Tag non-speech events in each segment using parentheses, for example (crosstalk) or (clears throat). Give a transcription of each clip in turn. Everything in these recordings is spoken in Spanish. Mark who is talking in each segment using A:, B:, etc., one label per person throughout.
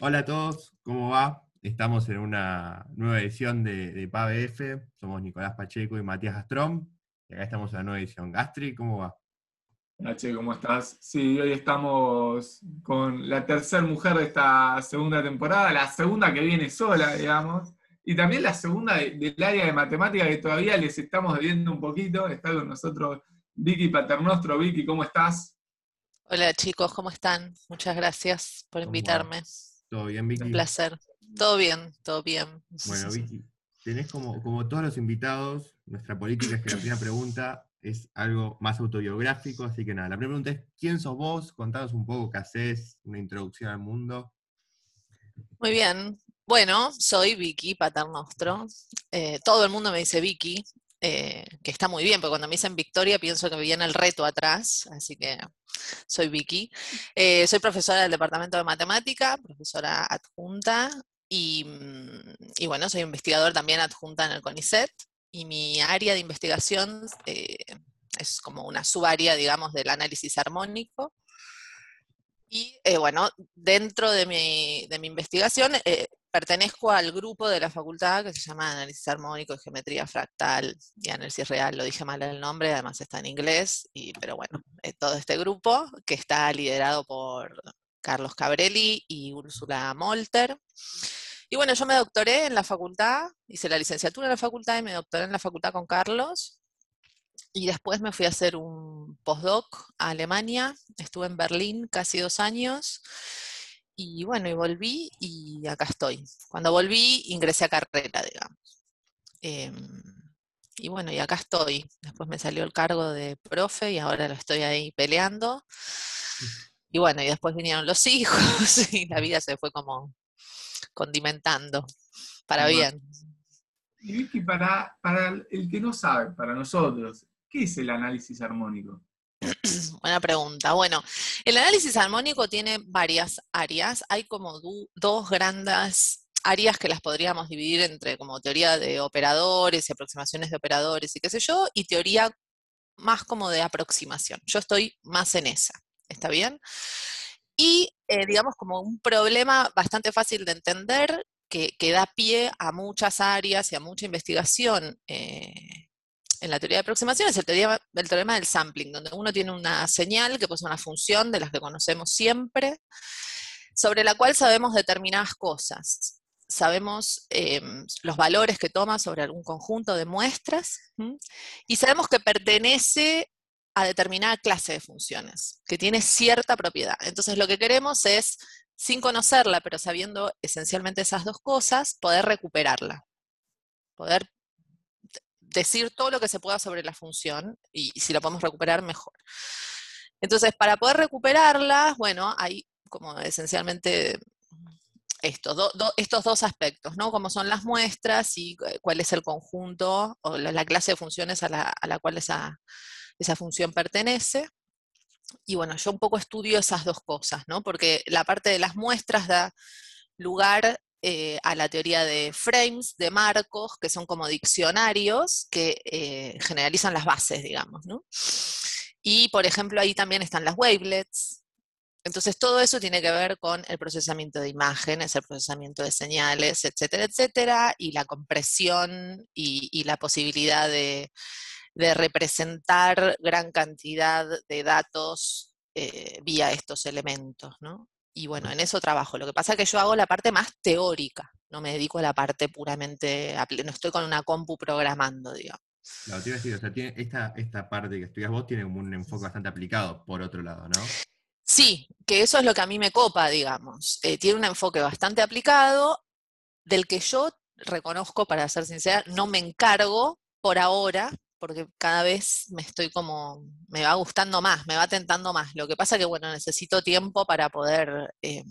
A: Hola a todos, ¿cómo va? Estamos en una nueva edición de, de PABF. Somos Nicolás Pacheco y Matías Gastrón. Y acá estamos en la nueva edición. Gastri, ¿cómo va?
B: Hola, Che, ¿cómo estás? Sí, hoy estamos con la tercera mujer de esta segunda temporada, la segunda que viene sola, digamos, y también la segunda de- del área de matemática que todavía les estamos debiendo un poquito. Está con nosotros Vicky Paternostro. Vicky, ¿cómo estás?
C: Hola chicos, ¿cómo están? Muchas gracias por
A: ¿Cómo va? ¿Todo bien, Vicky?
C: Un placer. Todo bien, todo bien.
A: Bueno, Vicky, tenés como, como todos los invitados, nuestra política es que la primera pregunta es algo más autobiográfico, así que nada, la primera pregunta es, ¿quién sos vos? Contanos un poco qué haces, una introducción al mundo.
C: Muy bien. Bueno, soy Vicky Paternostro. Eh, todo el mundo me dice Vicky, eh, que está muy bien, porque cuando me dicen Victoria pienso que viene el reto atrás, así que soy Vicky. Eh, soy profesora del Departamento de Matemática, profesora adjunta, y, mm, y bueno, soy investigador también adjunta en el CONICET, y mi área de investigación eh, es como una subárea, digamos, del análisis armónico. Y eh, bueno, dentro de mi, de mi investigación eh, pertenezco al grupo de la facultad que se llama Análisis Armónico, Geometría Fractal y Análisis Real. Lo dije mal el nombre, además está en inglés, y, pero bueno, eh, todo este grupo que está liderado por Carlos Cabrelli y Úrsula Molter. Y bueno, yo me doctoré en la facultad, hice la licenciatura en la facultad y me doctoré en la facultad con Carlos. Y después me fui a hacer un postdoc a Alemania, estuve en Berlín casi dos años, y bueno, y volví y acá estoy. Cuando volví ingresé a carrera, digamos. Em, y bueno, y acá estoy. Después me salió el cargo de profe y ahora lo estoy ahí peleando. Y bueno, y después vinieron los (laughs) hijos y la vida se fue como condimentando para bien.
B: Y Vicky, para, para el que no sabe, para nosotros, ¿qué es el análisis armónico? (clears throat)
C: Buena pregunta. Bueno, el análisis armónico tiene varias áreas. Hay como dos grandes áreas que las podríamos dividir entre como teoría de operadores y aproximaciones de operadores y qué sé yo, y teoría más como de aproximación. Yo estoy más en esa. ¿Está bien? Y eh, digamos como un problema bastante fácil de entender que, que da pie a muchas áreas y a mucha investigación eh, en la teoría de aproximación es el, el teorema del sampling, donde uno tiene una señal que posee una función de las que conocemos siempre, sobre la cual sabemos determinadas cosas. Sabemos em, los valores que toma sobre algún conjunto de muestras y sabemos que pertenece a determinada clase de funciones, que tiene cierta propiedad. Entonces lo que queremos es, sin conocerla, pero sabiendo esencialmente esas dos cosas, poder recuperarla, poder decir todo lo que se pueda sobre la función y, si la podemos recuperar, mejor. Entonces, para poder recuperarla, bueno, hay como esencialmente estos, do- do- estos dos aspectos, ¿no? Como son las muestras y cu- cuál es el conjunto o la, la clase de funciones a la, a la cual esa, esa función pertenece. Y bueno, yo un poco estudio esas dos cosas, ¿no? Porque la parte de las muestras da lugar eh, a la teoría de frames, de marcos, que son como diccionarios que eh, generalizan las bases, digamos, ¿no? Y, por ejemplo, ahí también están las wavelets. Entonces, todo eso tiene que ver con el procesamiento de imágenes, el procesamiento de señales, etcétera, etcétera, y la compresión y, la posibilidad de, de representar gran cantidad de datos eh, vía estos elementos, ¿no? Y bueno, en eso trabajo. Lo que pasa es que yo hago la parte más teórica, no me dedico a la parte puramente, no estoy con una compu programando, digamos.
A: Claro, te iba a decir, o sea, tiene, esta, esta parte que estudias vos tiene como un enfoque bastante aplicado, por otro lado, ¿no?
C: Sí, que eso es lo que a mí me copa, digamos. Eh, tiene un enfoque bastante aplicado, del que yo reconozco, para ser sincera, no me encargo por ahora, porque cada vez me estoy como, me va gustando más, me va tentando más. Lo que pasa que, bueno, necesito tiempo para poder eh,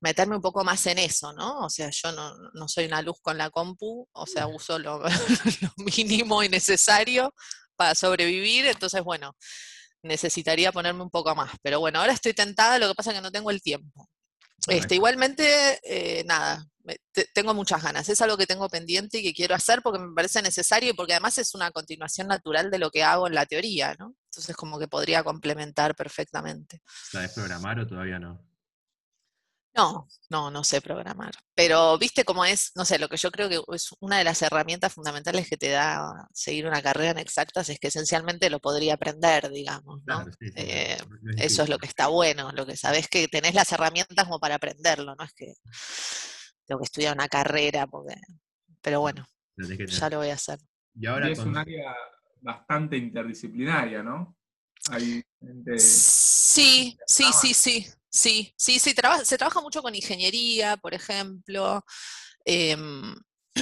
C: meterme un poco más en eso, ¿no? O sea, yo no, no soy una luz con la compu, o sea, uso lo, (laughs) lo mínimo y necesario para sobrevivir, entonces, bueno, necesitaría ponerme un poco más. Pero bueno, ahora estoy tentada, lo que pasa es que no tengo el tiempo. Este, igualmente, eh, nada, tengo muchas ganas. Es algo que tengo pendiente y que quiero hacer porque me parece necesario y porque además es una continuación natural de lo que hago en la teoría, ¿no? Entonces como que podría complementar perfectamente.
A: ¿Sabes programar o todavía no?
C: No, no, no sé programar. Pero viste cómo es, no sé, lo que yo creo que es una de las herramientas fundamentales que te da seguir una carrera en exactas es que esencialmente lo podría aprender, digamos, ¿no?
A: Claro, sí, sí,
C: Eh,
A: no- no es
C: Eso es lo que está bueno, lo que sabes que tenés las herramientas como para aprenderlo, no es que tengo que estudiar una carrera, porque, pero bueno, ya lo voy a hacer.
A: Y ahora
B: Y es
A: con-
B: un área bastante interdisciplinaria, ¿no? Hay gente...
C: Sí, sí, sí, sí, sí, sí, sí, traba- se trabaja mucho con ingeniería, por ejemplo. em,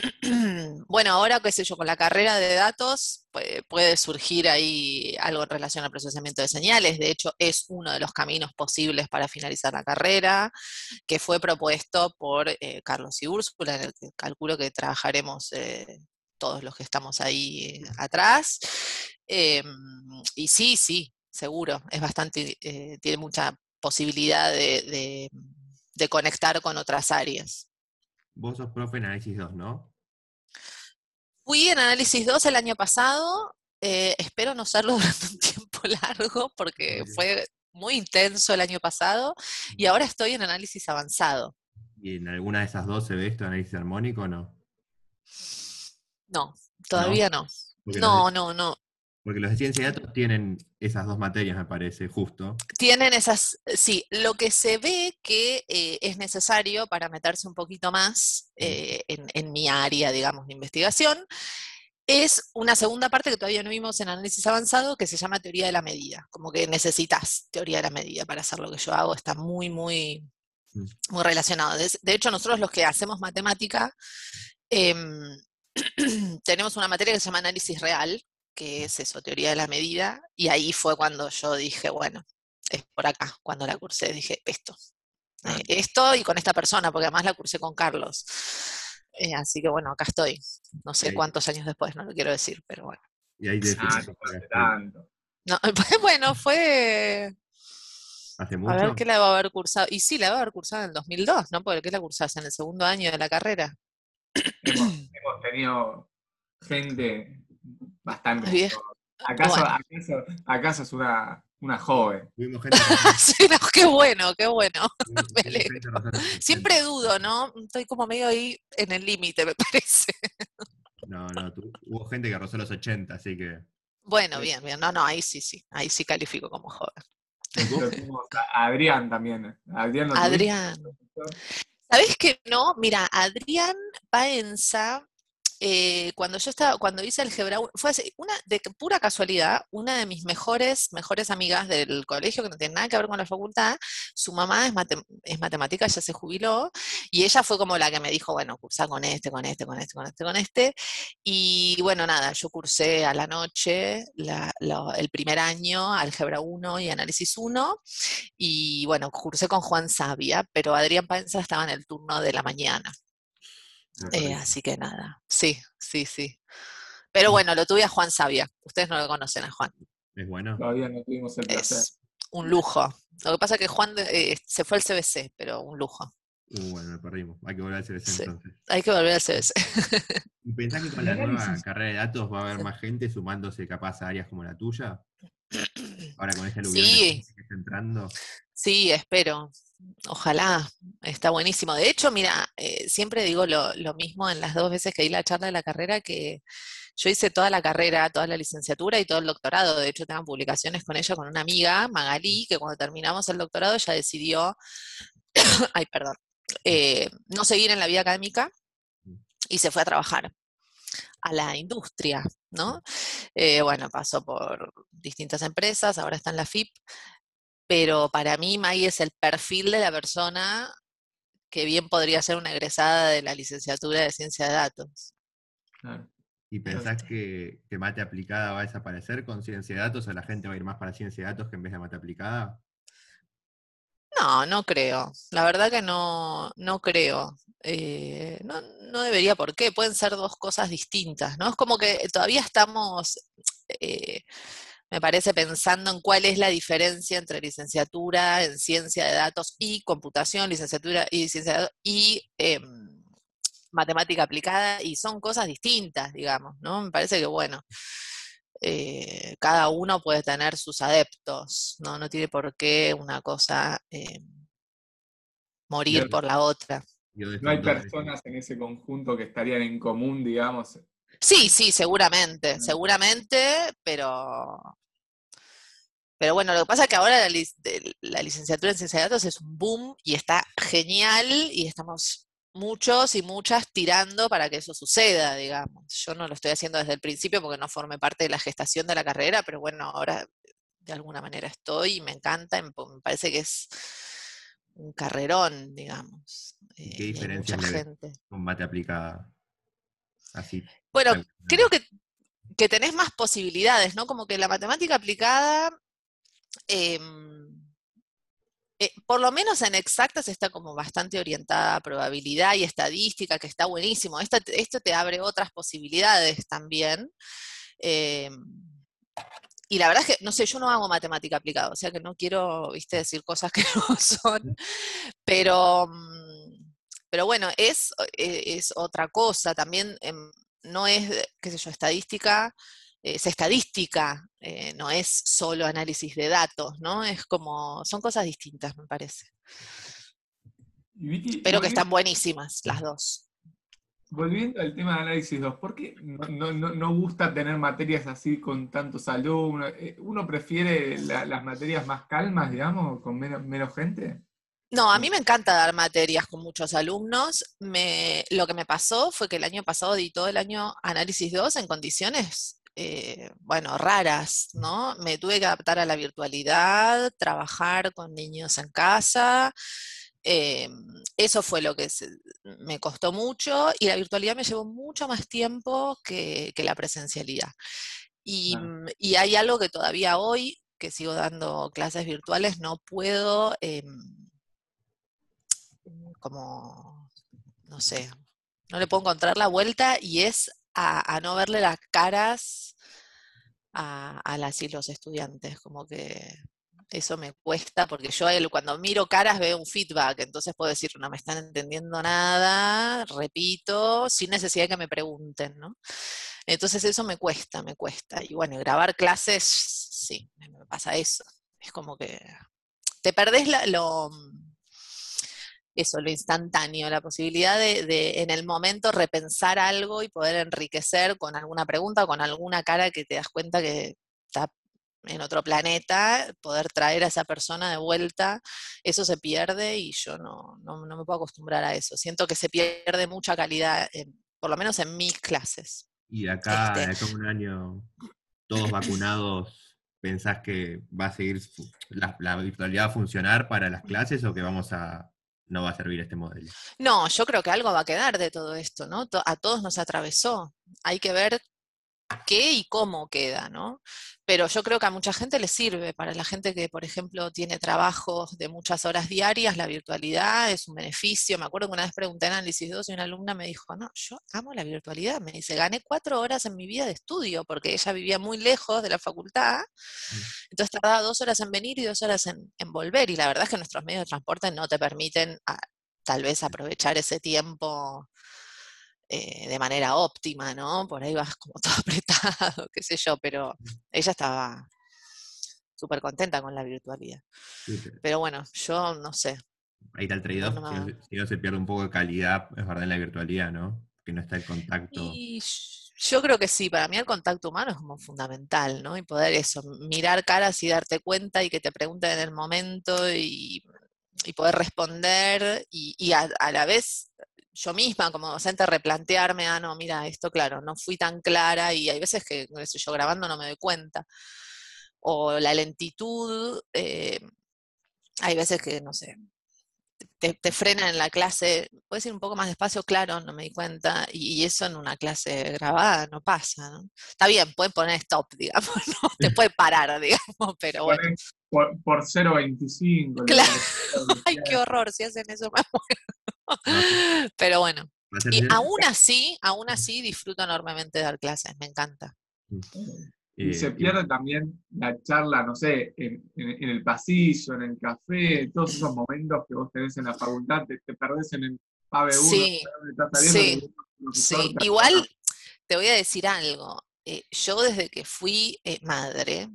C: (clears throat) bueno, ahora, qué sé yo, con la carrera de datos pue- puede surgir ahí algo en relación al procesamiento de señales. De hecho, es uno de los caminos posibles para finalizar la carrera, que fue propuesto por eh, Carlos y Úrsula, en el que calculo que trabajaremos eh, todos los que estamos ahí eh, atrás. Em, y sí, sí, seguro, es bastante, tiene mucha posibilidad de conectar con otras áreas.
A: Vos sos profe en análisis 2, ¿no?
C: Fui en Análisis 2 el año pasado, eh, espero no serlo (laughs) durante un tiempo largo porque fue muy intenso el año pasado y ahora estoy en análisis avanzado.
A: ¿Y en alguna de esas dos se ve esto, análisis armónico o no?
C: No, todavía no. No, no, no.
A: Porque los de ciencia de datos tienen esas dos materias, me parece, justo.
C: Tienen esas, sí, lo que se ve que eh, es necesario para meterse un poquito más eh, en, en mi área, digamos, de investigación, es una segunda parte que todavía no vimos en análisis avanzado, que se llama teoría de la medida. Como que necesitas teoría de la medida para hacer lo que yo hago, está muy, muy,
A: Mm.
C: muy relacionado. De, de hecho, nosotros los que hacemos matemática, em, (clears throat) tenemos una materia que se llama análisis real, que es eso, teoría de la medida, y ahí fue cuando yo dije, bueno, es por acá, cuando la cursé, dije, esto,
B: Ah.
C: eh, esto y con esta persona, porque además la cursé con Carlos. Eh, así que bueno, acá estoy, no sé cuántos años después, no lo quiero decir, pero bueno.
A: Y ahí
B: Ah, no tanto.
C: No, (laughs) bueno, fue,
A: ¿Hace
C: a
A: mucho?
C: ver qué la debo haber cursado, y sí, la debo haber cursado en el 2002, ¿no? Porque ¿qué la cursás en el segundo año de la carrera?
B: Hemos, (clears throat) hemos tenido gente bastante...
C: Vieja.
B: ¿Acaso,
C: Bueno.
B: acaso, acaso es una, una joven? (laughs)
C: Sí, no, qué (laughs) bueno, qué bueno. (laughs) Me Siempre
A: 80.
C: dudo, ¿no? Estoy como medio ahí en el límite, me parece.
A: No, no, hubo gente que rozó los 80, así que.
C: Bueno, bien, bien. No, no, ahí sí, sí. Ahí sí califico como joven.
B: Adrián también. Adrián, ¿lo tuviste?
C: Adrián. ¿Sabés que no? Mira, Adrián Paenza, eh, cuando yo estaba, cuando hice álgebra, fue así, una de pura casualidad, una de mis mejores, mejores amigas del colegio, que no tiene nada que ver con la facultad, su mamá es, matem- es matemática, ya se jubiló, y ella fue como la que me dijo, bueno, cursa con este, con este, con este, con este, con este, y bueno, nada, yo cursé a la noche el primer año, álgebra 1 y análisis 1, y bueno, cursé con Juan Sabia, pero Adrián Paenza estaba en el turno de la mañana. Eh, así que nada, sí, sí, sí. Pero bueno, lo tuve a Juan Sabia. Ustedes no lo conocen a Juan.
A: Es bueno.
B: Todavía no tuvimos el placer.
C: Es un lujo. Lo que pasa es que Juan eh, se fue al CBC, pero un lujo.
A: Uh, bueno, me perdimos. Hay que volver al CBC
C: Sí.
A: entonces.
C: Hay que volver al CBC.
A: ¿Y pensás que con la nueva carrera de datos va a haber más gente sumándose capaz a áreas como la tuya? Ahora con este aluvión
C: Sí.
A: que está entrando.
C: Sí, espero. Ojalá. Está buenísimo. De hecho, mira, eh, siempre digo lo, lo mismo en las dos veces que di la charla de la carrera, que yo hice toda la carrera, toda la licenciatura y todo el doctorado. De hecho, tengo publicaciones con ella, con una amiga, Magalí, que cuando terminamos el doctorado ella decidió, (coughs) ay, perdón, eh, no seguir en la vida académica y se fue a trabajar a la industria, ¿no? Eh, bueno, pasó por distintas empresas, ahora está en la FIP, pero para mí Maggie es el perfil de la persona que bien podría ser una egresada de la licenciatura de ciencia de datos.
B: Claro.
A: ¿Y pensás que, que mate aplicada va a desaparecer con ciencia de datos o la gente va a ir más para ciencia de datos que en vez de mate aplicada?
C: No, no creo. La verdad que no, no creo. Eh, no, no debería por qué. Pueden ser dos cosas distintas, ¿no? Es como que todavía estamos, eh, me parece, pensando en cuál es la diferencia entre licenciatura en ciencia de datos y computación, licenciatura y ciencia de datos y em, matemática aplicada, y son cosas distintas, digamos, ¿no? Me parece que, bueno, eh, cada uno puede tener sus adeptos, ¿no? No tiene por qué una cosa eh, morir por la otra.
B: No hay personas en ese conjunto que estarían en común, digamos.
C: Sí, sí, seguramente, seguramente, pero, pero bueno, lo que pasa es que ahora la, lic- la licenciatura en ciencia de datos es un boom y está genial y estamos muchos y muchas tirando para que eso suceda, digamos. Yo no lo estoy haciendo desde el principio porque no formé parte de la gestación de la carrera, pero bueno, ahora de alguna manera estoy y me encanta, y me parece que es un carrerón, digamos.
A: ¿Y
C: eh,
A: qué
C: y hay
A: diferencias
C: mucha gente.
A: Combate aplicada. Así.
C: Bueno, creo que, que tenés más posibilidades, ¿no? Como que la matemática aplicada, em, eh, por lo menos en exactas está como bastante orientada a probabilidad y estadística, que está buenísimo. Esto, te- esto te abre otras posibilidades también. em, y la verdad es que, no sé, yo no hago matemática aplicada, o sea que no quiero, viste, decir cosas que (laughs) no son, pero, mm, pero bueno, es, eh, es otra cosa. También em, no es, eh, qué sé yo, estadística, eh, es estadística, eh, no es solo análisis de datos, ¿no? Es como, son cosas distintas, me parece.
B: Y
C: Pero que están buenísimas las dos.
B: Volviendo al tema de análisis 2, ¿por qué no, no- no- gusta tener materias así con tantos alumnos? Eh, ¿Uno prefiere la- las materias más calmas, digamos, con menos, menos gente?
C: No, a mí me encanta dar materias con muchos alumnos. Me, lo que me pasó fue que el año pasado di todo el año análisis 2 en condiciones, eh, bueno, raras, ¿no? Me tuve que adaptar a la virtualidad, trabajar con niños en casa. eh, eso fue lo que se- me costó mucho y la virtualidad me llevó mucho más tiempo que, que la presencialidad. Y, mm, y hay algo que todavía hoy, que sigo dando clases virtuales, no puedo... em, como, no sé, no le puedo encontrar la vuelta y es a, no verle las caras a, a las y los estudiantes, como que eso me cuesta, porque yo cuando miro caras veo un feedback, entonces puedo decir, no me están entendiendo nada, repito, sin necesidad de que me pregunten, ¿no? Entonces eso me cuesta, me cuesta. Y bueno, grabar clases, sí, me pasa eso. Es como que te perdés la- lo, eso, lo instantáneo, la posibilidad de, de, en el momento repensar algo y poder enriquecer con alguna pregunta o con alguna cara que te das cuenta que está en otro planeta, poder traer a esa persona de vuelta, eso se pierde y yo no, no, no me puedo acostumbrar a eso. Siento que se pierde mucha calidad, en- por lo menos en mis clases.
A: Y de acá,
C: Este.
A: de acá un año, todos vacunados, ¿pensás que va a seguir, la, la virtualidad a funcionar para las (laughs) clases o que vamos a, no va a servir este modelo?
C: No, yo creo que algo va a quedar de todo esto, ¿no? A todos nos atravesó. Hay que ver qué y cómo queda, ¿no? Pero yo creo que a mucha gente le sirve. Para la gente que, por ejemplo, tiene trabajos de muchas horas diarias, la virtualidad es un beneficio. Me acuerdo que una vez pregunté en Análisis 2 y una alumna me dijo, no, yo amo la virtualidad. Me dice, gané cuatro horas en mi vida de estudio porque ella vivía muy lejos de la facultad. Entonces tardaba dos horas en venir y dos horas en, en volver. Y la verdad es que nuestros medios de transporte no te permiten a- tal vez aprovechar ese tiempo eh, de manera óptima, ¿no? Por ahí vas como (laughs) todo apretado, qué sé yo, pero ella estaba súper contenta con la virtualidad.
A: Sí, pero
C: Pero bueno, yo no sé.
A: Ahí está el trade-off,
C: no
A: si, no,
C: me-
A: se- si no se pierde un poco de calidad, es verdad, en la virtualidad, ¿no? Que no está el contacto.
C: Y yo creo que sí, para mí el contacto humano es como fundamental, ¿no? Y poder eso, mirar caras y darte cuenta y que te pregunten en el momento y, y poder responder y, y a, a la vez yo misma como docente replantearme, ah, no, mira, esto claro, no fui tan clara y hay veces que, qué sé yo, grabando no me doy cuenta. O la lentitud, eh, hay veces que, no sé, te, te frenan en la clase, puedes ir un poco más despacio, claro, no me di cuenta, y, y eso en una clase grabada no pasa, ¿no? Está bien, pueden poner stop, (laughs) digamos, ¿no? Te puede parar, digamos, pero bueno.
B: Por, por 0.25.
C: Claro. (laughs) Ay, qué horror, si hacen eso me
A: No,
C: muero. (laughs) Pero bueno, y aún así, aún así disfruto enormemente de dar clases, me encanta.
B: Y
A: Eh,
B: se
A: y-
B: pierde también la charla, no sé, en, en- en el pasillo, en el café, todos esos (laughs) momentos que vos tenés en la facultad, te, te perdés en el PAVE 1,
C: Sí,
B: estás saliendo
C: sí,
B: profesor,
C: Sí,
B: te-
C: igual te voy a decir algo. eh, yo desde que fui eh, madre,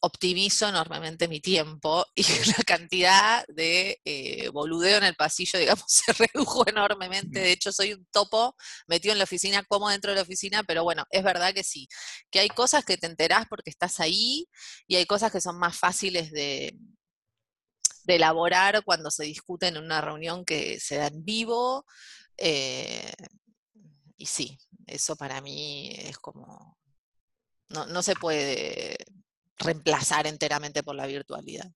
C: optimizo enormemente mi tiempo y (laughs) la cantidad de eh, boludeo en el pasillo, digamos, (laughs) se redujo enormemente. De hecho, soy un topo metido en la oficina, como dentro de la oficina, pero bueno, es verdad que sí, que hay cosas que te enterás porque estás ahí y hay cosas que son más fáciles de, de elaborar cuando se discute en una reunión que se da en vivo. Eh, y sí, eso para mí es como, no, no se puede reemplazar enteramente por la virtualidad.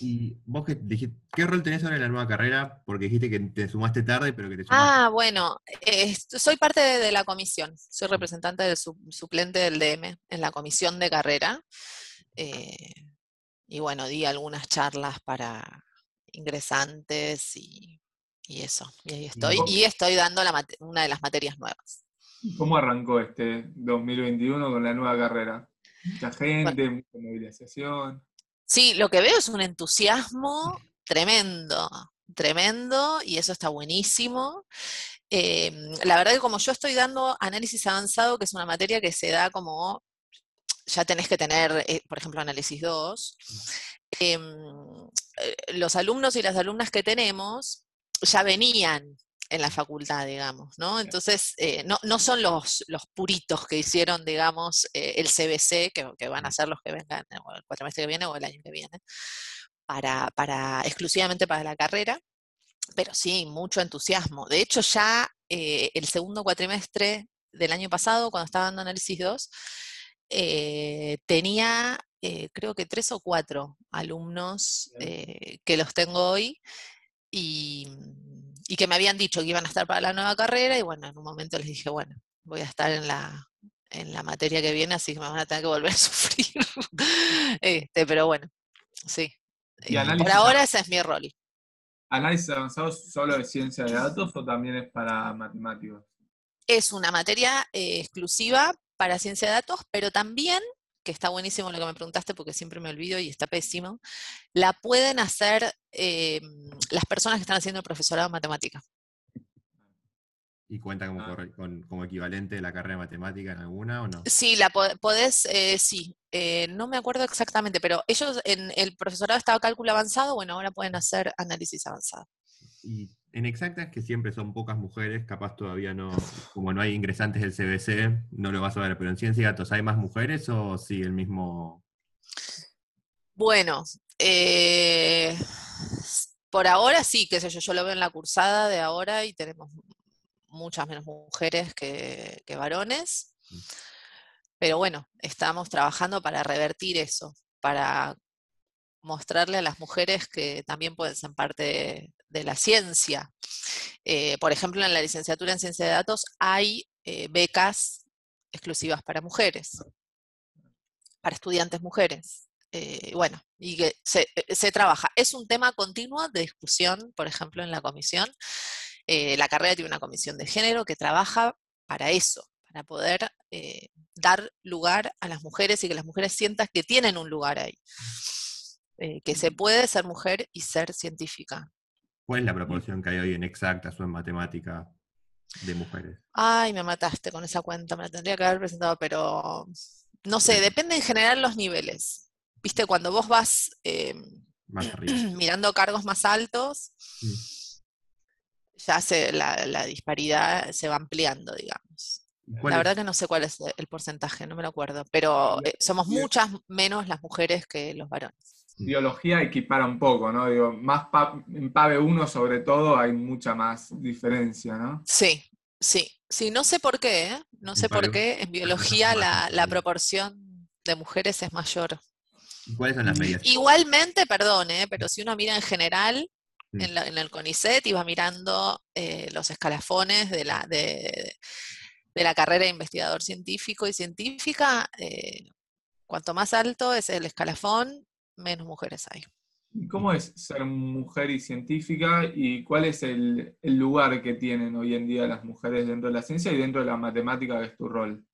A: Y vos que dijiste, ¿qué rol tenés ahora en la nueva carrera? Porque dijiste que te sumaste tarde, pero que te
C: sumaste. Ah, bueno, soy parte de, la comisión, soy representante del suplente del DM en la comisión de carrera. Eh, y bueno, di algunas charlas para ingresantes y, eso. Y ahí estoy. Y, estoy dando una de las materias nuevas.
B: ¿Cómo arrancó este 2021 con la nueva carrera? Mucha gente, mucha movilización.
C: Sí, lo que veo es un entusiasmo tremendo, tremendo, y eso está buenísimo. Em, la verdad que como yo estoy dando análisis avanzado, que es una materia que se da como, ya tenés que tener, eh, por ejemplo, análisis 2, em, eh, los alumnos y las alumnas que tenemos ya venían en la facultad, digamos, ¿no? Entonces, eh, no, son los, los puritos que hicieron, digamos, eh, el CBC, que, van a ser los que vengan el cuatrimestre que viene o el año que viene, para, para, exclusivamente para la carrera, pero sí, mucho entusiasmo. De hecho, ya eh, el segundo cuatrimestre del año pasado, cuando estaba dando análisis 2, tenía, creo que tres o cuatro alumnos que los tengo hoy, y y que me habían dicho que iban a estar para la nueva carrera y bueno, en un momento les dije, bueno, voy a estar en la, en la materia que viene, así que me van a tener que volver a (laughs) sufrir. este, pero bueno, sí. Eh, por ahora ese es mi rol.
B: ¿Análisis avanzado solo de ciencia de datos o también es para matemáticos?
C: Es una materia eh, exclusiva para ciencia de datos, pero también que está buenísimo lo que me preguntaste porque siempre me olvido y está pésimo, la pueden hacer eh, las personas que están haciendo el profesorado de matemática.
A: ¿Y cuenta como, ah. como, equivalente de la carrera de matemática en alguna o no?
C: Sí, la podés, eh, sí. Eh, no me acuerdo exactamente, pero ellos en el profesorado estaba cálculo avanzado, bueno, ahora pueden hacer análisis avanzado.
A: Y en exactas, que siempre son pocas mujeres, capaz todavía no, (laughs) como no hay ingresantes del CBC, no lo vas a ver, pero en ciencia y datos, ¿hay más mujeres o sí el mismo?
C: Bueno, eh, por ahora sí, qué sé yo, yo lo veo en la cursada de ahora y tenemos muchas menos mujeres que, que varones, mm. pero bueno, estamos trabajando para revertir eso, para mostrarle a las mujeres que también pueden ser parte de, la ciencia. Eh, por ejemplo, en la licenciatura en ciencia de datos hay eh, becas exclusivas para mujeres, para estudiantes mujeres. Eh, bueno, y que se, se, trabaja. Es un tema continuo de discusión, por ejemplo, en la comisión. la carrera tiene una comisión de género que trabaja para eso, para poder dar lugar a las mujeres y que las mujeres sientan que tienen un lugar ahí. Eh, que se puede ser mujer y ser científica.
A: ¿Cuál es la proporción que hay hoy en exactas o en matemática de mujeres?
C: Ay, me mataste con esa cuenta, me la tendría que haber presentado, pero no sé, depende en general los niveles. Viste, cuando vos vas em, (clears throat) mirando cargos más altos, ya se, la, disparidad se va ampliando, digamos. La verdad que no sé cuál es el porcentaje, no me lo acuerdo, pero eh, somos muchas menos las mujeres que los varones.
B: Mm. biología equipara un poco, ¿no? Digo, más en PAVE 1 sobre todo hay mucha más diferencia, ¿no?
C: Sí, sí, sí, no sé por qué, ¿eh? No sé por qué en biología la, proporción de mujeres es mayor.
A: ¿Cuáles son las medidas?
C: Igualmente, perdón, ¿eh? pero si uno mira en general, mm. en, el CONICET iba mirando eh, los escalafones de la, de, la carrera de investigador científico y científica, eh, cuanto más alto es el escalafón, menos mujeres hay.
B: ¿Cómo es ser mujer y científica y cuál es el, lugar que tienen hoy en día las mujeres dentro de la ciencia y dentro de la matemática que es tu rol?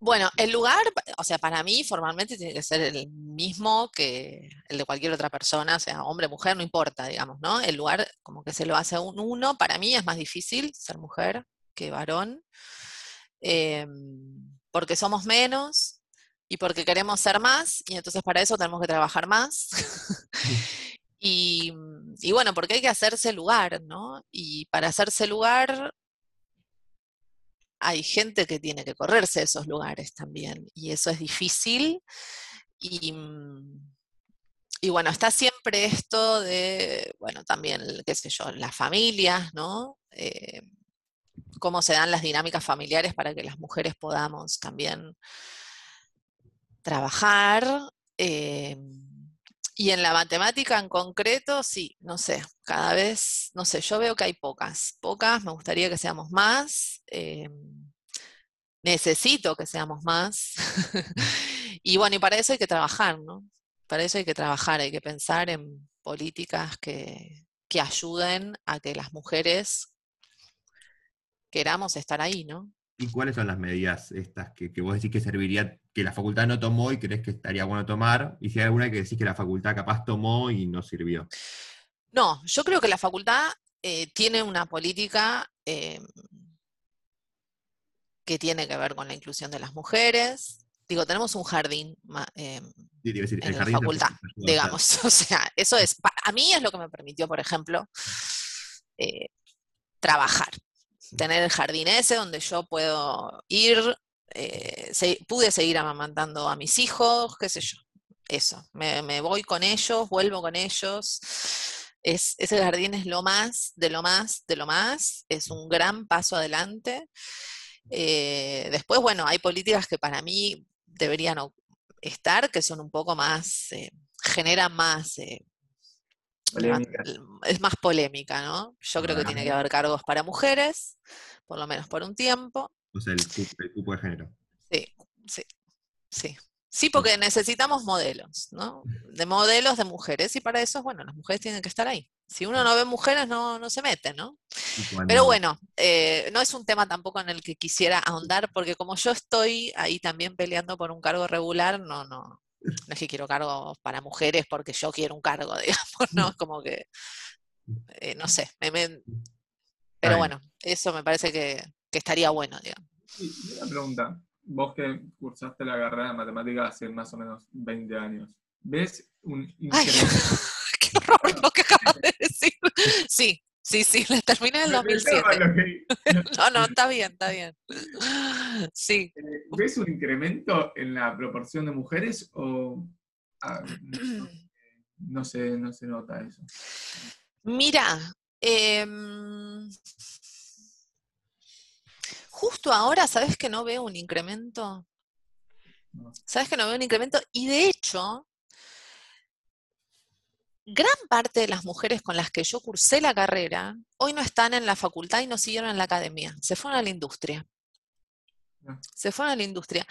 C: Bueno, el lugar, o sea, para mí formalmente tiene que ser el mismo que el de cualquier otra persona, o sea, hombre, mujer, no importa, digamos, ¿no? El lugar como que se lo hace un uno, para mí es más difícil ser mujer que varón, em, porque somos menos, y porque queremos ser más, y entonces para eso tenemos que trabajar más. (laughs) y, y, bueno, porque hay que hacerse lugar, ¿no? Y para hacerse lugar hay gente que tiene que correrse esos lugares también, y eso es difícil. Y, y bueno, está siempre esto de, bueno, también, qué sé yo, las familias, ¿no? Eh, cómo se dan las dinámicas familiares para que las mujeres podamos también trabajar. Eh, y en la matemática en concreto, sí, no sé, cada vez, no sé, yo veo que hay pocas, pocas, me gustaría que seamos más, eh, necesito que seamos más, (laughs) y bueno, y para eso hay que trabajar, ¿no? Para eso hay que trabajar, hay que pensar en políticas que, que ayuden a que las mujeres queramos estar ahí, ¿no?
A: ¿Y cuáles son las medidas estas que, vos decís que serviría, que la facultad no tomó y crees que estaría bueno tomar? Y si hay alguna que decís que la facultad capaz tomó y no sirvió.
C: No, yo creo que la facultad eh, tiene una política em, que tiene que ver con la inclusión de las mujeres. Digo, tenemos un jardín em, en la facultad, digamos. (laughs) O sea, eso es, a mí es lo que me permitió, por ejemplo, eh, trabajar tener el jardín ese donde yo puedo ir, eh, pude seguir amamantando a mis hijos, qué sé yo, eso, me, voy con ellos, vuelvo con ellos. Es, ese jardín es lo más, de lo más, de lo más, es un gran paso adelante. Eh, después, bueno, hay políticas que para mí deberían estar, que son un poco más, eh, generan más es más polémica, ¿no? Yo creo que tiene que haber cargos para mujeres, por lo menos por un tiempo.
A: O sea, el, cupo de género.
C: Sí, sí, sí. Sí, porque necesitamos modelos, ¿no? De modelos de mujeres, y para eso, bueno, las mujeres tienen que estar ahí. Si uno no ve mujeres, no, no se mete, ¿no? Pero bueno, eh, no es un tema tampoco en el que quisiera ahondar, porque como yo estoy ahí también peleando por un cargo regular, no, no, no es que quiero cargos para mujeres porque yo quiero un cargo, (laughs) digamos, ¿no? Es como que, eh, no sé, pero bueno, eso me parece que, estaría bueno, digamos.
B: Y una pregunta, vos que cursaste la carrera de matemáticas hace más o menos 20 años, ¿ves un incremento? (laughs)
C: ¡Qué horror lo que acabas de decir! (laughs) Sí, Sí, sí, (laughs) la terminé en el 2007. (laughs) no, no, está bien, está bien. (gasps) Sí.
B: Eh, ¿Ves un incremento en la proporción de mujeres o ah, (clears throat) no, se, no se nota eso?
C: Mira, em, justo ahora, ¿sabes que no veo un incremento? ¿Sabes que no veo un incremento? Y de hecho, gran parte de las mujeres con las que yo cursé la carrera hoy no están en la facultad y no siguieron en la academia, se fueron a la industria. Ah. Se fueron a la industria.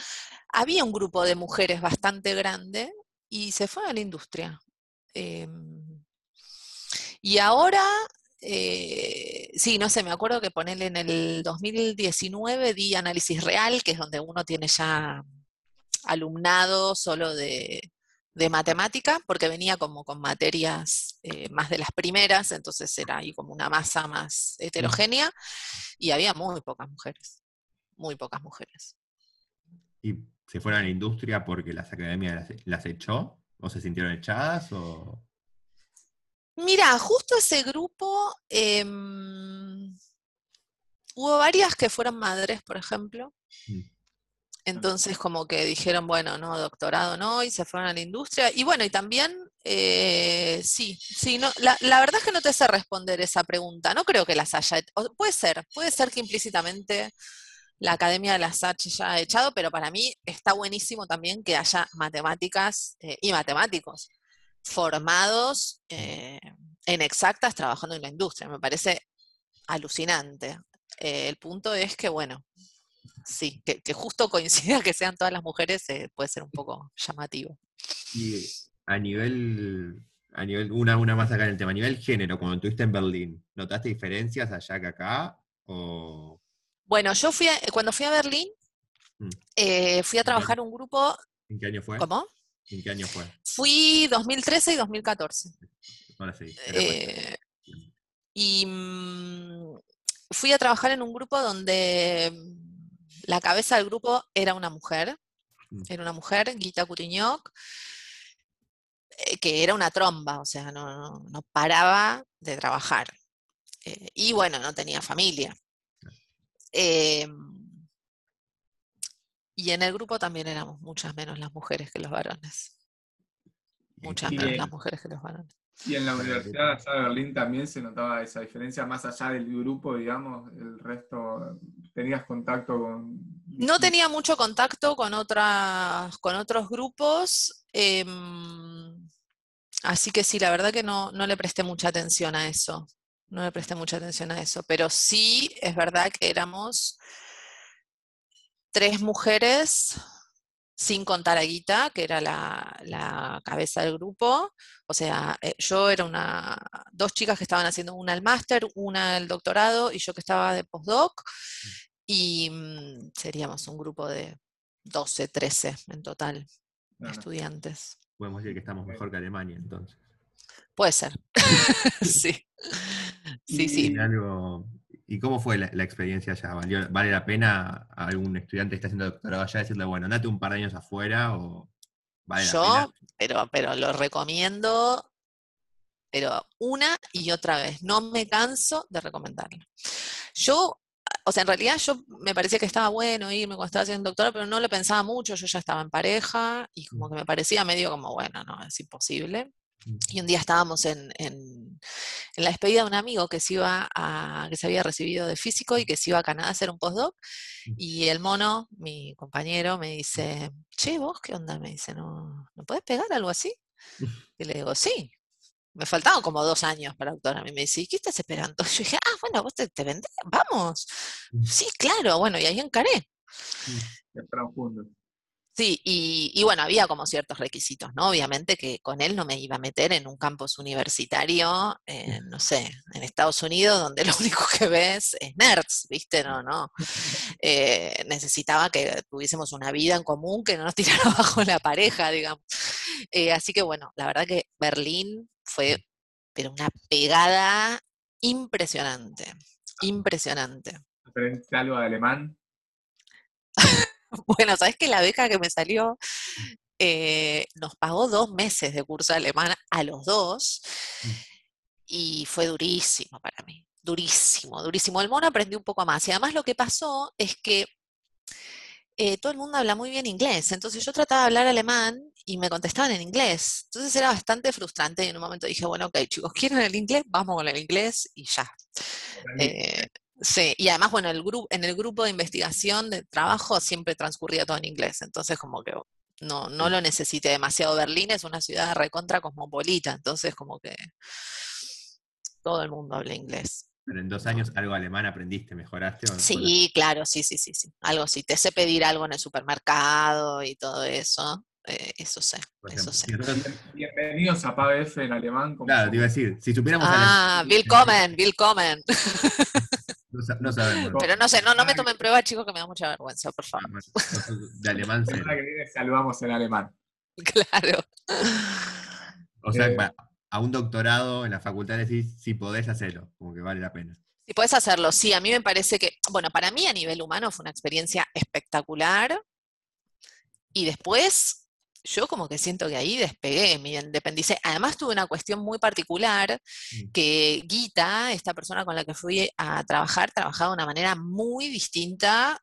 C: Había un grupo de mujeres bastante grande y se fueron a la industria. Em, y ahora, eh, sí, no sé, me acuerdo que ponerle en el 2019 di análisis real, que es donde uno tiene ya alumnado solo de, de matemática, porque venía como con materias eh, más de las primeras, entonces era ahí como una masa más heterogénea, y había muy pocas mujeres, muy pocas mujeres.
A: ¿Y se fueron a la industria porque las academias las, echó? ¿O se sintieron echadas? O...
C: Mira, justo ese grupo, em, hubo varias que fueron madres, por ejemplo. Mm. Entonces como que dijeron, bueno, no, doctorado no, y se fueron a la industria. Y bueno, y también, eh, sí, sí, no, la, verdad es que no te sé responder esa pregunta, no creo que las haya, puede ser, puede ser que implícitamente la Academia de las H ya ha echado, pero para mí está buenísimo también que haya matemáticas eh, y matemáticos formados eh, en exactas trabajando en la industria. Me parece alucinante. el punto es que, bueno, sí, que, justo (laughs) coincida que sean todas las mujeres eh, puede ser un poco llamativo.
A: Y a nivel, a nivel una, una más acá en el tema, a nivel género, cuando estuviste en Berlín, ¿notaste diferencias allá que acá? O...
C: Bueno, yo fui cuando fui a Berlín, mm. eh, fui a trabajar un grupo.
A: ¿En qué año fue?
C: ¿Cómo?
A: ¿En qué año fue?
C: Fui 2013 y 2014.
A: Ahora sí.
C: Eh, y mm, fui a trabajar en un grupo donde la cabeza del grupo era una mujer.
A: Mm.
C: Era una mujer, Gita Cutiñoc, eh, que era una tromba, o sea, no, no- no paraba de trabajar. Eh, y bueno, no tenía familia. Em, y en el grupo también éramos muchas menos las mujeres que los varones. Muchas menos
B: en-
C: las mujeres que los varones.
B: Y en la Universidad allá de Berlín también se notaba esa diferencia, más allá del grupo, digamos, el resto, ¿tenías contacto con...?
C: No tenía mucho contacto con, otras, con otros grupos, em, así que sí, la verdad que no, no le presté mucha atención a eso. No le presté mucha atención a eso, pero sí es verdad que éramos tres mujeres, sin contar a Guita, que era la, la cabeza del grupo. O sea, eh, yo era una, dos chicas que estaban haciendo una el máster, una el doctorado y yo que estaba de postdoc. Y mm, seríamos un grupo de 12, 13 en total, estudiantes.
A: Podemos decir que estamos mejor que Alemania, entonces.
C: Puede ser. sí. (laughs) (laughs) Sí, sí.
A: ¿Y, algo, ¿y cómo fue la, la experiencia allá? ¿Valió- ¿Vale la pena a algún estudiante que está haciendo doctorado allá decirle, bueno, andate un par de años afuera o vale la
C: Yo,
A: pena?
C: pero, pero lo recomiendo, pero una y otra vez. No me canso de recomendarlo. Yo, o sea, en realidad yo me parecía que estaba bueno irme cuando estaba haciendo doctorado, pero no lo pensaba mucho. Yo ya estaba en pareja y como que me parecía medio como, bueno, no, es imposible.
A: Mm.
C: Y un día estábamos en, en- en la despedida de un amigo que se iba a, que se había recibido de físico y que se iba a Canadá a hacer un postdoc.
A: Mm.
C: Y el mono, mi compañero, me dice, che, vos qué onda? Me dice, ¿no, ¿no podés pegar algo así? (laughs) Y le digo, sí. Me faltaban como dos años para doctorarme. Y me dice, ¿y qué estás esperando? (laughs) Yo dije, ah, bueno, vos te, te vendés, vamos.
A: Mm.
C: Sí, claro, bueno, y ahí encaré. (laughs)
B: Entraron juntos.
C: Sí, y, y bueno, había como ciertos requisitos, ¿no? Obviamente que con él no me iba a meter en un campus universitario, eh, no sé, en Estados Unidos, donde (laughs) lo único que ves es nerds, ¿viste? No, no. (laughs) Eh, necesitaba que tuviésemos una vida en común que no nos (laughs) tirara abajo la pareja, digamos. Eh, así que bueno, la verdad que Berlín fue, pero una pegada impresionante, impresionante.
B: ¿Aprendiste algo de alemán? (laughs)
C: Bueno, sabes que la beca que me salió eh, nos pagó dos meses de curso de alemán a los dos y fue durísimo para mí, durísimo, durísimo. El mono aprendí un poco más y además lo que pasó es que eh, todo el mundo habla muy bien inglés, entonces yo trataba de hablar alemán y me contestaban en inglés, entonces era bastante frustrante y en un momento dije, bueno, ok chicos, (laughs) ¿quieren el inglés? Vamos con el inglés y ya. Eh, sí, y además, bueno, el grupo, en el grupo de investigación de trabajo siempre transcurría todo en inglés, entonces como que no, no lo necesité demasiado. Berlín es una ciudad recontra cosmopolita, entonces como que todo el mundo habla inglés.
A: Pero en dos años algo alemán aprendiste, mejoraste. ¿o no?
C: Sí, claro, sí, sí, sí, sí. Algo sí, te sé pedir algo en el supermercado y todo eso, eh, eso sé, eso sé. (laughs)
B: Bienvenidos a PABF en alemán. como-
A: claro, te iba a decir, si supiéramos
C: Ah,
A: alemán,
C: willkommen, willkommen. (laughs)
A: no, no sabemos.
C: Pero no sé, no, no me tomen prueba, chicos, que me da mucha vergüenza, por favor.
A: de alemán
B: La
A: cero.
B: semana que viene saludamos en alemán. (laughs)
C: Claro.
A: O sea,
B: Eh,
A: a un doctorado en la facultad decís, si podés hacerlo, como que vale la pena.
C: Si puedes hacerlo, sí, a mí me parece que, bueno, para mí a nivel humano fue una experiencia espectacular. Y después, yo como que siento que ahí despegué, me independicé. Además tuve una cuestión muy particular,
A: Mm.
C: que Guita, esta persona con la que fui a trabajar, trabajaba de una manera muy distinta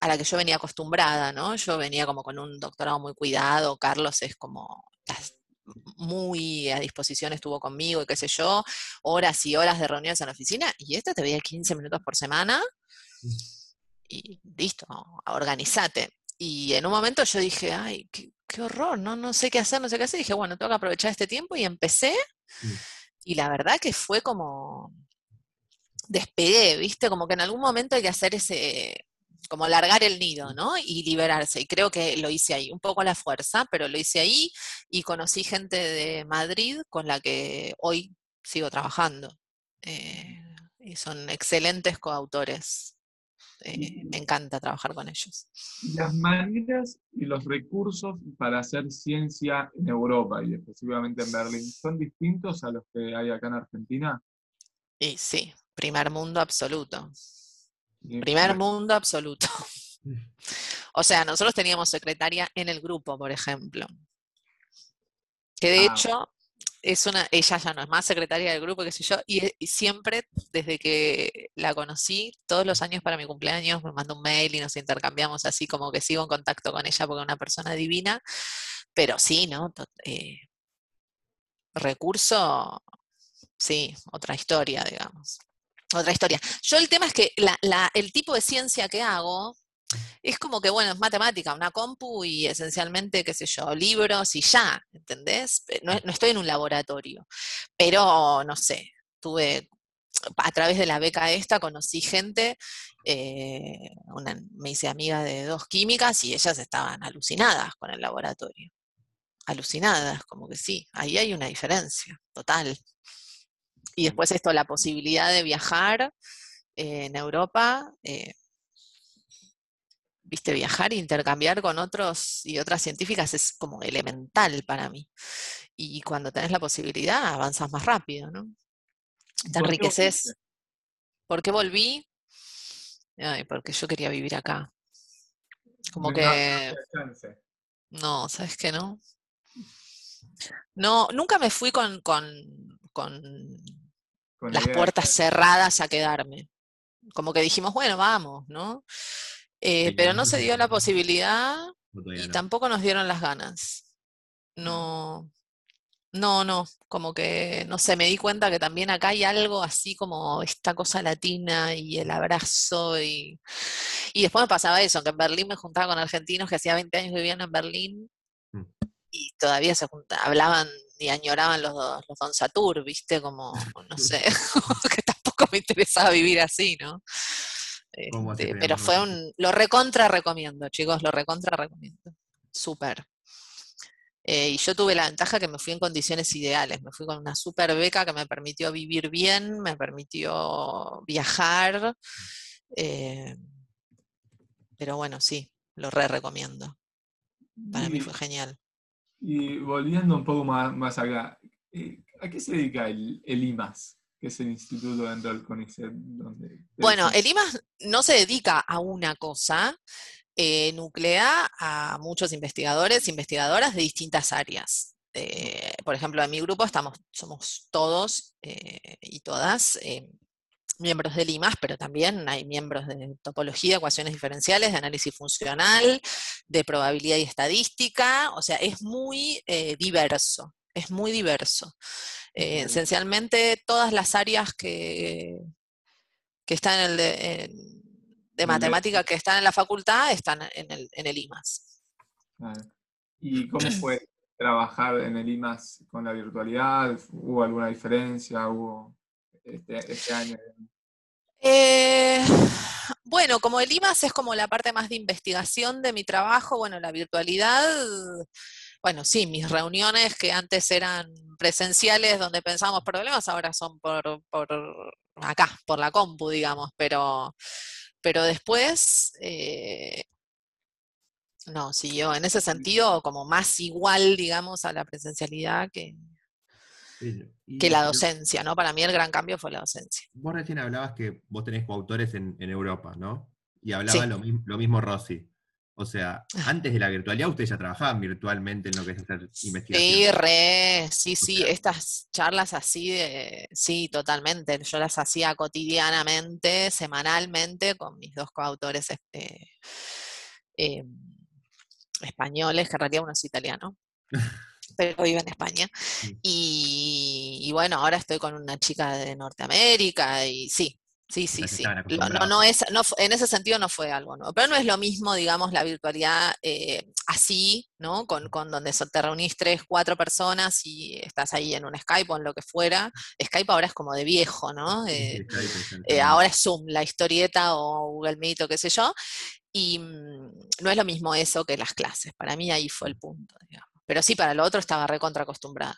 C: a la que yo venía acostumbrada, ¿no? Yo venía como con un doctorado muy cuidado, Carlos es como muy a disposición estuvo conmigo y qué sé yo, horas y horas de reuniones en la oficina, y este te veía 15 minutos por semana y listo, organizate. Y en un momento yo dije, ay, qué, qué horror, no, no sé qué hacer, no sé qué hacer. Y dije, bueno, tengo que aprovechar este tiempo y empecé.
A: Mm.
C: Y la verdad que fue como, despegué, ¿viste? Como que en algún momento hay que hacer ese, como largar el nido, ¿no? Y liberarse. Y creo que lo hice ahí, un poco a la fuerza, pero lo hice ahí y conocí gente de Madrid con la que hoy sigo trabajando. Eh, y son excelentes coautores. Eh, me encanta trabajar con ellos.
B: Las maneras y los recursos para hacer ciencia en Europa y específicamente en Berlín, ¿son distintos a los que hay acá en Argentina?
C: Y sí, primer mundo absoluto.
B: Y-
C: Primer mundo absoluto. (laughs) O sea, nosotros teníamos secretaria en el grupo, por ejemplo. Que de
B: Ah.
C: hecho, es una, ella ya no es más secretaria del grupo, qué sé yo, y, siempre, desde que la conocí, todos los años para mi cumpleaños me manda un mail y nos intercambiamos así, como que sigo en contacto con ella porque es una persona divina, pero sí, ¿no? Eh, recurso, sí, otra historia, digamos. Otra historia. Yo el tema es que el tipo de ciencia que hago es como que, bueno, es matemática, una compu y esencialmente, qué sé yo, libros y ya, ¿entendés? No, no estoy en un laboratorio, pero no sé, tuve, a través de la beca esta conocí gente, eh, una- me hice amiga de dos químicas y ellas estaban alucinadas con el laboratorio. Alucinadas, como que sí, ahí hay una diferencia, total. Y después esto, la posibilidad de viajar eh, en Europa, eh, viste, viajar e intercambiar con otros y otras científicas es como elemental para mí. Y cuando tenés la posibilidad, avanzas más rápido, ¿no? Te
B: ¿Por qué
C: enriqueces. ¿Por qué volví? Ay, porque yo quería vivir acá. Como que,
B: no
C: ¿sabes qué no? No, nunca me fui con, con, con
B: Con la
C: las puertas cerradas a quedarme. Como que dijimos, bueno, vamos, ¿no? Eh, pero
A: no.
C: se dio la posibilidad
A: No,
C: y
A: no.
C: tampoco nos dieron las ganas. No, no, no, como que, no sé, me di cuenta que también acá hay algo así como esta cosa latina y el abrazo y, y después me pasaba eso, que en Berlín me juntaba con argentinos que hacía 20 años que vivían en Berlín
A: Mm.
C: y todavía se hablaban y añoraban los, los Don Satur, ¿viste? Como, no (laughs) sé, (laughs) que tampoco me interesaba vivir así, ¿no?
A: ¿Cómo hace
C: Este, pero fue un, lo recontra recomiendo, chicos, lo recontra recomiendo. Súper. Eh, y yo tuve la ventaja que me fui en condiciones ideales, me fui con una super beca que me permitió vivir bien, me permitió viajar, eh, pero bueno, sí, lo re recomiendo. Para mí fue genial.
B: Y volviendo un poco más, más acá, eh, ¿a qué se dedica el, el IMAS, que es el Instituto dentro del CONICET? Donde
C: Bueno,
B: el
C: IMAS no se dedica a una cosa, eh, nuclea a muchos investigadores, investigadoras de distintas áreas. Eh, por ejemplo, en mi grupo estamos, somos todos eh, y todas miembros del IMAS, pero también hay miembros de topología, ecuaciones diferenciales, de análisis funcional, de probabilidad y estadística, o sea, es muy eh, diverso, es muy diverso. Eh, esencialmente todas las áreas que, que están en el de, en- de
B: de-
C: matemática que están en la facultad están en el, en el IMAS.
B: ¿Y cómo fue trabajar en el IMAS con la virtualidad? ¿Hubo alguna diferencia? ¿Hubo este, este año?
C: Eh, bueno, como el IMAS es como la parte más de investigación de mi trabajo, bueno, la virtualidad, bueno, sí, mis reuniones que antes eran presenciales donde pensábamos problemas, ahora son por, por acá, por la compu, digamos, pero, pero después, eh, no, siguió en ese sentido como más igual, digamos, a la presencialidad que, que la docencia, ¿no? Para mí el gran cambio fue la docencia.
A: Vos recién hablabas que vos tenés coautores en, en Europa, ¿no? Y hablaba
C: Sí.
A: lo, mismo, lo mismo Rosy. O sea, antes de la virtualidad ustedes ya trabajaban virtualmente en lo que es hacer
C: Sí,
A: investigación.
C: re, sí, sí,
A: sea-
C: estas charlas así de, sí, totalmente. Yo las hacía cotidianamente, semanalmente, con mis dos coautores este, eh, españoles, que en realidad uno es italiano, (laughs) pero vive en España.
A: Sí.
C: Y, y bueno, ahora estoy con una chica de Norteamérica y sí, sí, sí, sí. No, no es, no, en ese sentido no fue algo nuevo, pero no es lo mismo, digamos, la virtualidad eh, así, ¿no? Con, con donde te reunís tres, cuatro personas y estás ahí en un Skype o en lo que fuera. Skype ahora es como de viejo, ¿no? Eh, eh, ahora es Zoom, la historieta o Google Meet o qué sé yo. Y mm, no es lo mismo eso que las clases. Para mí ahí fue el punto, digamos. Pero sí, para lo otro estaba recontra acostumbrada.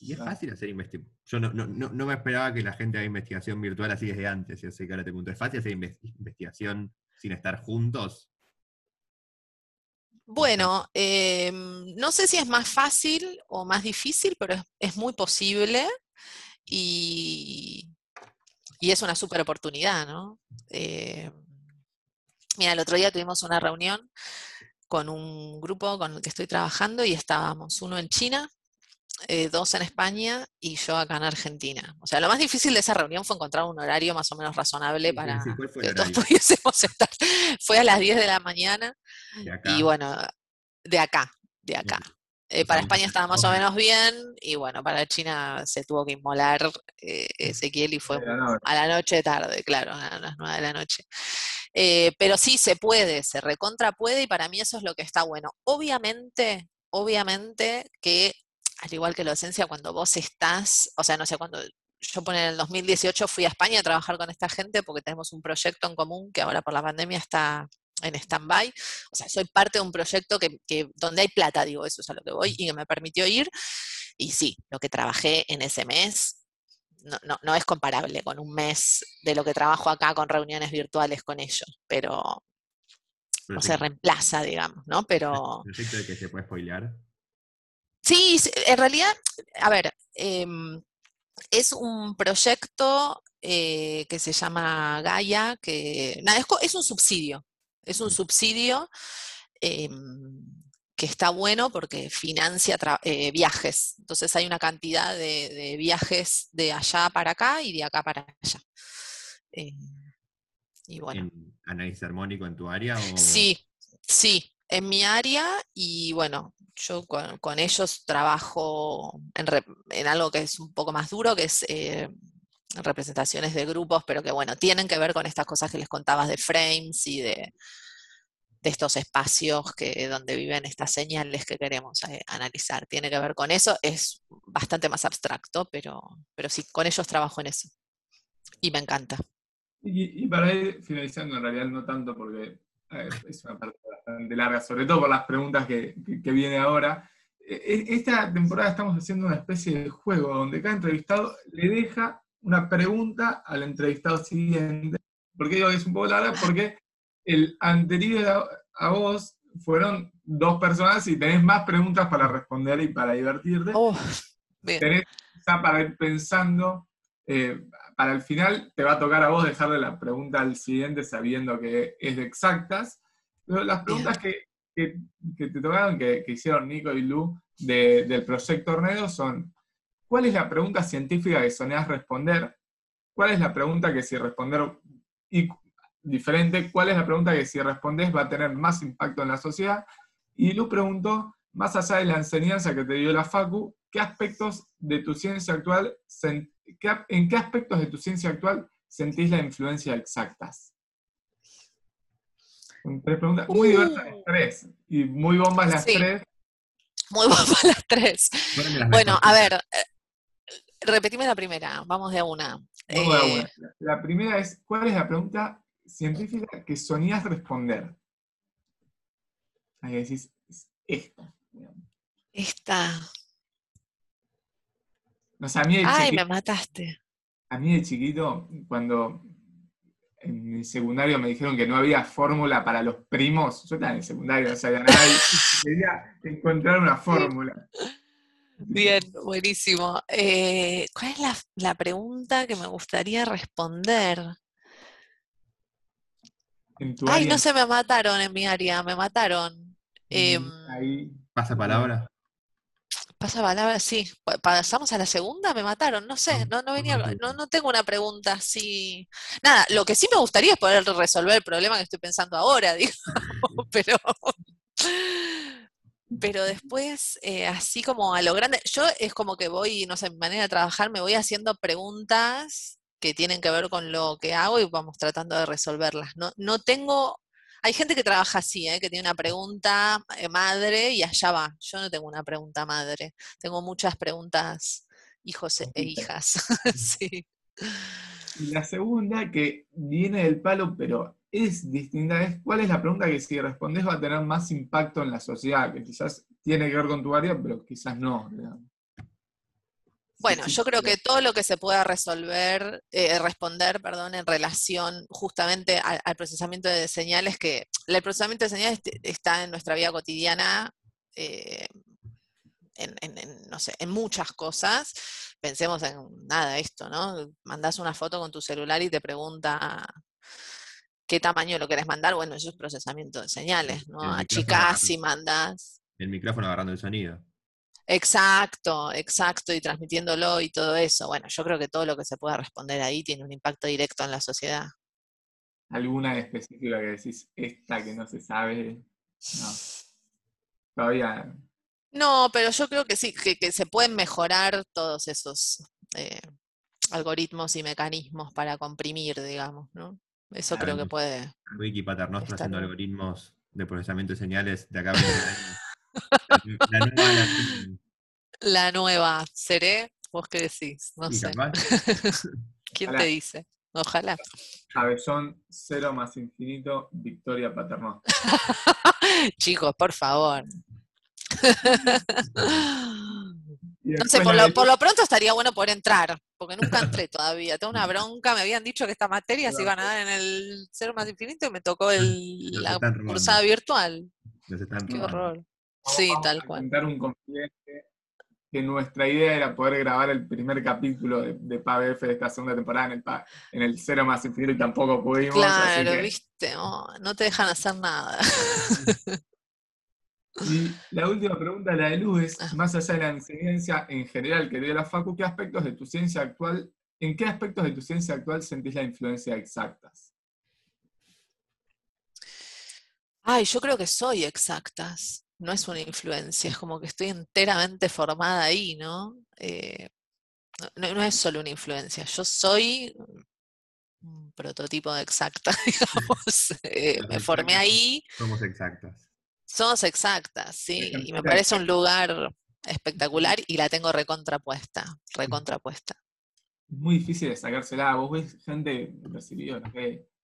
A: Y es fácil hacer investigación. Yo no, no, no, no me esperaba que la gente haga investigación virtual así desde antes. Yo sé que ahora te pregunto, ¿es fácil hacer inves- investigación sin estar juntos?
C: Bueno, em, no sé si es más fácil o más difícil, pero es, es muy posible y, y es una super oportunidad, ¿no? Eh, Mira, el otro día tuvimos una reunión con un grupo con el que estoy trabajando y estábamos uno en China, eh, dos en España y yo acá en Argentina. O sea, lo más difícil de esa reunión fue encontrar un horario más o menos razonable para que todos pudiésemos (laughs) estar. Fue a las 10 de la mañana y bueno, de acá, de acá. Eh, para España estaba más o menos bien y bueno, para China se tuvo que inmolar eh, Ezequiel y fue a la noche tarde, claro, a las 9 de la noche. Eh, pero sí se puede, se recontra puede y para mí eso es lo que está bueno. Obviamente, obviamente que al igual que la docencia, cuando vos estás, o sea, no sé, cuando yo pone en el 2018 fui a España a trabajar con esta gente porque tenemos un proyecto en común que ahora por la pandemia está en stand-by. O sea, soy parte de un proyecto que, donde hay plata, digo, eso es a lo que voy, y que me permitió ir. Y sí, lo que trabajé en ese mes no, no, es comparable con un mes de lo que trabajo acá con reuniones virtuales con ellos, pero no se reemplaza, digamos, ¿no? Pero...
A: ¿Proyecto de que se puede spoilear?
C: Sí, en realidad, a ver, em, es un proyecto eh, que se llama Gaia, que nada, es, un subsidio, es un subsidio em, que está bueno porque financia eh, viajes. Entonces hay una cantidad de, viajes de allá para acá y de acá para allá. Eh, y bueno.
A: ¿Análisis armónico en tu área?
C: Sí, sí, en mi área y bueno, yo con, ellos trabajo en, algo que es un poco más duro, que es eh, representaciones de grupos, pero que bueno, tienen que ver con estas cosas que les contabas de frames y de, de estos espacios que, donde viven estas señales que queremos eh, analizar. Tiene que ver con eso, es bastante más abstracto, pero, pero sí, con ellos trabajo en eso. Y me encanta.
B: Y, para ir finalizando, en realidad no tanto porque (laughs) es una parte bastante larga, sobre todo por las preguntas que, que, viene ahora. E, e, esta temporada estamos haciendo una especie de juego donde cada entrevistado le deja una pregunta al entrevistado siguiente. ¿Por qué digo que es un poco larga? Porque el anterior a, vos fueron dos personas y tenés más preguntas para responder y para divertirte.
C: Oh,
B: tenés para ir pensando. Eh, para el final te va a tocar a vos dejarle la pregunta al siguiente sabiendo que es de exactas. Pero las preguntas que, te tocaron, que, hicieron Nico y Lu del proyecto Tornado son, ¿cuál es la pregunta científica que soñás responder? ¿Cuál es la pregunta que si responder y diferente, ¿cuál es la pregunta que si respondes va a tener más impacto en la sociedad? Y Lu preguntó, más allá de la enseñanza que te dio la Facu, ¿qué aspectos de tu ciencia actual, en qué aspectos de tu ciencia actual sentís la influencia exactas? Tres preguntas muy diversas las tres, y muy bombas las tres.
C: Muy bombas las tres. Bueno, a ver, eh, repetime la primera, vamos de a una.
B: Vamos de a una. Eh, la primera es, ¿cuál es la pregunta científica que soñás responder. Ahí decís, esta.
C: Esta.
B: No, a mí
C: Ay, me mataste.
B: A mí de chiquito, cuando en mi secundario me dijeron que no había fórmula para los primos, yo estaba en el secundario, no sabía nada, y quería encontrar una fórmula.
C: Bien, buenísimo. Eh, ¿Cuál es la, la, pregunta que me gustaría responder? Ay, no se me mataron en mi área, me mataron. Em,
A: ¿Pasa palabra?
C: Pasa palabra, sí. ¿Pasamos a la segunda? Me mataron, no sé, ah, no, no venía, no, no tengo una pregunta así. Nada, lo que sí me gustaría es poder resolver el problema que estoy pensando ahora, (laughs) digo, pero. Pero después, eh, así como a lo grande, yo es como que voy, no sé, mi manera de trabajar, me voy haciendo preguntas que tienen que ver con lo que hago y vamos tratando de resolverlas. No, no tengo, hay gente que trabaja así, ¿eh? que tiene una pregunta eh, madre y allá va. Yo no tengo una pregunta madre, tengo muchas preguntas hijos e, hijas. (laughs) sí.
B: Y la segunda, que viene del palo, pero es distinta, es cuál es la pregunta que si respondes va a tener más impacto en la sociedad, que quizás tiene que ver con tu área, pero quizás no.
C: Bueno, (laughs) yo creo que todo lo que se pueda resolver, eh, responder, perdón, en relación justamente al, procesamiento de señales, que el procesamiento de señales está en nuestra vida cotidiana, eh, en, no sé, en muchas cosas. Pensemos en nada esto, ¿no? Mandas una foto con tu celular y te pregunta qué tamaño lo querés mandar, bueno, eso es procesamiento de señales, ¿no? Achicás y mandás.
A: El micrófono agarrando el sonido.
C: Exacto, exacto, y transmitiéndolo y todo eso. Bueno, yo creo que todo lo que se pueda responder ahí tiene un impacto directo en la sociedad.
B: ¿Alguna específica que decís, esta que no se sabe? No. Todavía.
C: No, pero yo creo que sí, que, que se pueden mejorar todos esos eh, algoritmos y mecanismos para comprimir, digamos, ¿no? Eso creo que puede.
A: Wiki Paternostro
C: Está
A: haciendo algoritmos de procesamiento de señales de acá a 20 años. (laughs) La nueva la-
C: La nueva, ¿seré? ¿Vos qué decís? No sé. (laughs) ¿Quién
B: Ojalá.
C: te dice? Ojalá.
B: Cabellón, cero más infinito, Victoria Paterno. (laughs)
C: Chicos, por favor. No sé, por lo, por lo pronto estaría bueno poder entrar, porque nunca entré todavía. Tengo una bronca, me habían dicho que estas materias se iban a dar en el cero más infinito y me tocó el, la cursada virtual. Qué horror.
B: Vamos-
C: Sí,
B: vamos
C: tal
B: a
C: cual.
B: un confidente que nuestra idea era poder grabar el primer capítulo de, de PABF de esta segunda temporada en el, en el cero más infinito y tampoco pudimos.
C: Claro,
B: que-
C: viste, Oh, no te dejan hacer nada. (laughs)
B: Y la última pregunta, la de Luz, es,
C: Ah.
B: más allá de la enseñanza en general que dio la Facu, ¿qué aspectos de tu ciencia actual, en qué aspectos de tu ciencia actual sentís la influencia de exactas?
C: Ay, yo creo que soy exactas. No es una influencia, es como que estoy enteramente formada ahí, ¿no? Eh, no- no, es solo una influencia, yo soy un prototipo de exacta, (laughs) digamos. Eh, me formé ahí,
A: Somos exactas.
C: somos exactas, sí, y me parece un lugar espectacular y la tengo recontrapuesta, recontrapuesta.
B: Es muy difícil de sacársela. Vos ves gente recibida, no sé,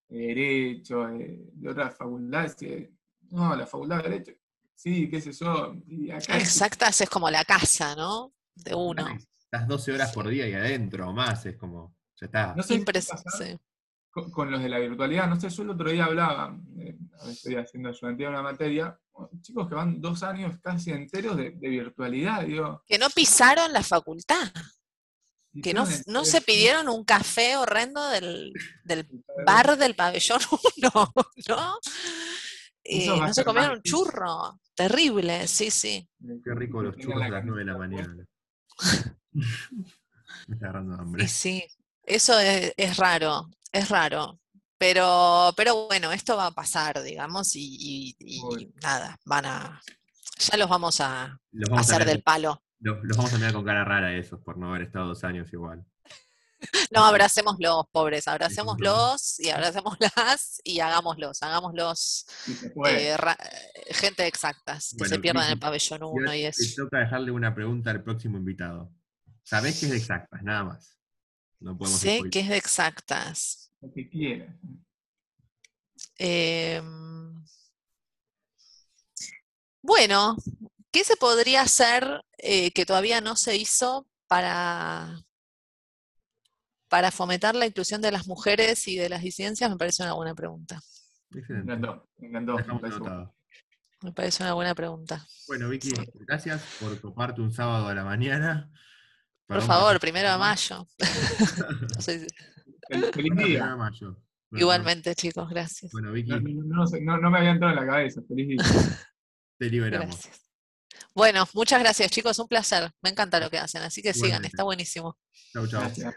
B: de Derecho, de, de otras facultades, que, no, la facultad de Derecho, sí, qué sé yo. Y acá es-
C: Exactas es como la casa, ¿no? De uno.
A: Estás 12 horas por día y adentro o más, es como, ya está.
B: no sé con, con los de la virtualidad. No sé, yo el otro día hablaba, eh, estoy haciendo ayudantía una materia, chicos que van dos años casi enteros de, de virtualidad, digo.
C: Que no pisaron la facultad. que no, se pidieron un café horrendo del, del
B: el- (laughs)
C: bar del pabellón 1, (laughs) ¿no? Eh, no se comieron un churro. Terrible, sí, sí.
A: Qué rico los churros a
B: la
A: las 9 de la mañana. (laughs) Me está agarrando hambre.
C: Y sí, eso es, es raro, es raro. Pero, pero bueno, esto va a pasar, digamos, y, y- y
B: Obvio.
C: nada, van a. Ya los vamos a
A: Los vamos, a
C: hacer del palo.
A: los, los vamos a mirar con cara rara esos por no haber estado dos años igual.
C: No, abracémoslos, pobres, abracémoslos y abracémoslas (laughs) y hagámoslos, hagámoslos eh, eh, gente exactas, que
A: Bueno,
C: se pierdan el pabellón
A: Y
C: 1
A: ahora
C: y
A: te
C: eso.
A: toca dejarle una pregunta al próximo invitado. Sabés que es de exactas, nada más. No podemos
C: Sé que es de exactas.
B: Lo que quieras.
C: Em, bueno, ¿qué se podría hacer eh, que todavía no se hizo para, para fomentar la inclusión de las mujeres y de las disidencias? Me parece una buena pregunta.
B: Me
A: Excelente.
B: encantó, me encantó. me
A: anotado.
C: Me parece una buena pregunta.
A: Bueno, Vicky, gracias por toparte un sábado a la mañana.
C: Por favor, primero de mayo. (laughs) No sé si-
B: Fel- Feliz
A: de
B: día.
A: mayo. Bueno,
C: Igualmente, chicos, gracias.
A: Bueno, Vicky,
B: No, no- no sé, no- no me había entrado en la cabeza. Feliz día. (laughs)
A: te liberamos.
C: Gracias. Bueno, muchas gracias, chicos. Un placer. Me encanta lo que hacen, así que sigan, está buenísimo.
A: Chau, chau.
B: Gracias.